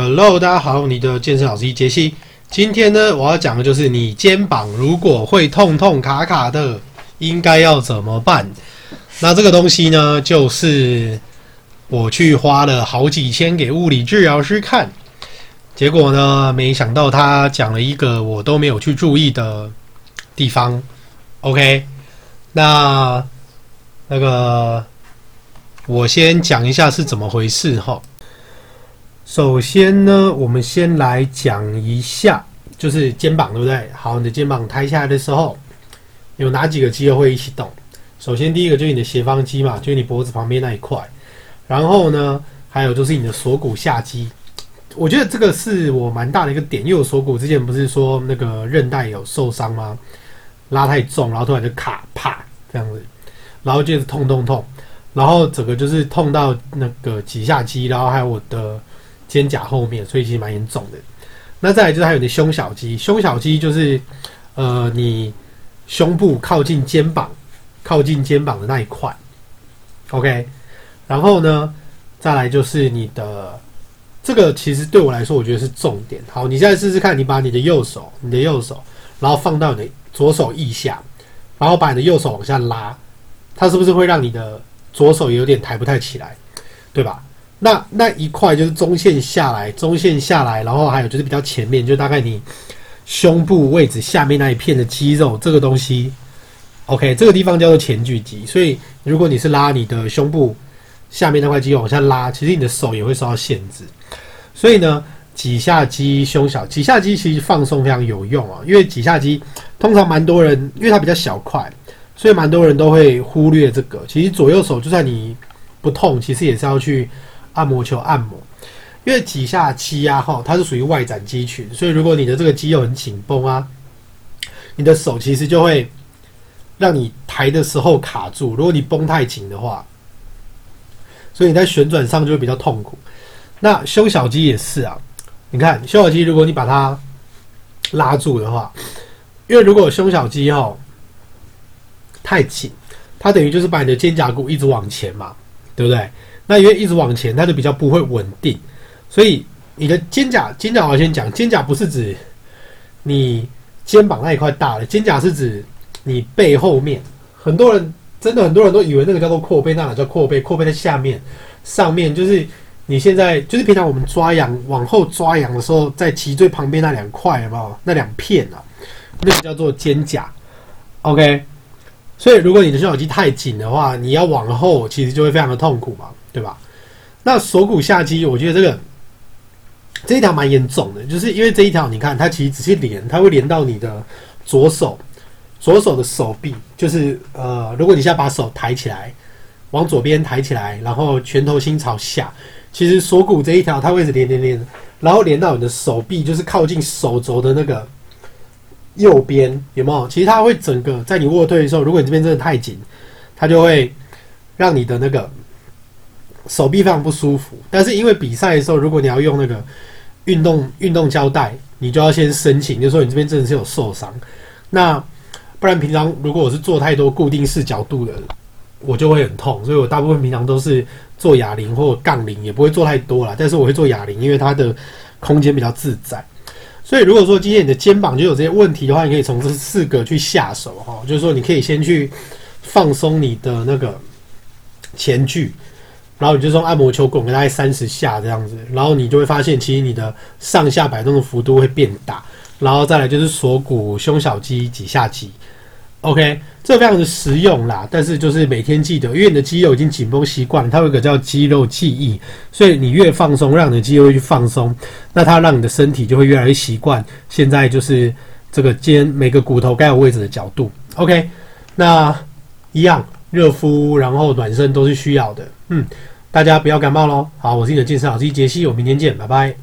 Hello，大家好，你的健身老师杰西。今天呢，我要讲的就是你肩膀如果会痛痛卡卡的，应该要怎么办？那这个东西呢，就是我去花了好几千给物理治疗师看，结果呢，没想到他讲了一个我都没有去注意的地方。OK，那那个我先讲一下是怎么回事哈。首先呢，我们先来讲一下，就是肩膀，对不对？好，你的肩膀抬下来的时候，有哪几个肌肉会一起动？首先，第一个就是你的斜方肌嘛，就是你脖子旁边那一块。然后呢，还有就是你的锁骨下肌。我觉得这个是我蛮大的一个点，因为我锁骨之前不是说那个韧带有受伤吗？拉太重，然后突然就卡啪这样子，然后就是痛痛痛，然后整个就是痛到那个脊下肌，然后还有我的。肩胛后面，所以其实蛮严重的。那再来就是还有你的胸小肌，胸小肌就是呃你胸部靠近肩膀、靠近肩膀的那一块。OK，然后呢，再来就是你的这个，其实对我来说，我觉得是重点。好，你现在试试看，你把你的右手，你的右手，然后放到你的左手腋下，然后把你的右手往下拉，它是不是会让你的左手有点抬不太起来，对吧？那那一块就是中线下来，中线下来，然后还有就是比较前面，就大概你胸部位置下面那一片的肌肉，这个东西，OK，这个地方叫做前锯肌。所以如果你是拉你的胸部下面那块肌肉往下拉，其实你的手也会受到限制。所以呢，几下肌、胸小几下肌其实放松非常有用啊，因为几下肌通常蛮多人，因为它比较小块，所以蛮多人都会忽略这个。其实左右手就算你不痛，其实也是要去。按摩球按摩，因为脊下肌啊，哈，它是属于外展肌群，所以如果你的这个肌肉很紧绷啊，你的手其实就会让你抬的时候卡住。如果你绷太紧的话，所以你在旋转上就会比较痛苦。那胸小肌也是啊，你看胸小肌，如果你把它拉住的话，因为如果胸小肌哈太紧，它等于就是把你的肩胛骨一直往前嘛，对不对？那因为一直往前，它就比较不会稳定，所以你的肩胛，肩胛我先讲，肩胛不是指你肩膀那一块大的，肩胛是指你背后面。很多人真的很多人都以为那个叫做阔背，那哪叫阔背？阔背在下面，上面就是你现在就是平常我们抓痒往后抓痒的时候，在脊椎旁边那两块有没有？那两片啊，那个叫做肩胛。OK，所以如果你的胸小肌太紧的话，你要往后其实就会非常的痛苦嘛。对吧？那锁骨下肌，我觉得这个这一条蛮严重的，就是因为这一条，你看它其实只是连，它会连到你的左手，左手的手臂，就是呃，如果你现在把手抬起来，往左边抬起来，然后拳头心朝下，其实锁骨这一条它会是连连连，然后连到你的手臂，就是靠近手肘的那个右边，有没有？其实它会整个在你卧推的时候，如果你这边真的太紧，它就会让你的那个。手臂非常不舒服，但是因为比赛的时候，如果你要用那个运动运动胶带，你就要先申请，就说你这边真的是有受伤。那不然平常如果我是做太多固定式角度的，我就会很痛。所以我大部分平常都是做哑铃或杠铃，也不会做太多啦。但是我会做哑铃，因为它的空间比较自在。所以如果说今天你的肩膀就有这些问题的话，你可以从这四个去下手哈，就是说你可以先去放松你的那个前锯。然后你就用按摩球滚个大概三十下这样子，然后你就会发现，其实你的上下摆动的幅度会变大。然后再来就是锁骨、胸小肌、脊下肌，OK，这非常的实用啦。但是就是每天记得，因为你的肌肉已经紧绷习惯，它有一个叫肌肉记忆，所以你越放松，让你的肌肉去放松，那它让你的身体就会越来越习惯。现在就是这个肩每个骨头该有位置的角度，OK，那一样。热敷，然后暖身都是需要的。嗯，大家不要感冒喽。好，我是你的健身老师杰西，我明天见，拜拜。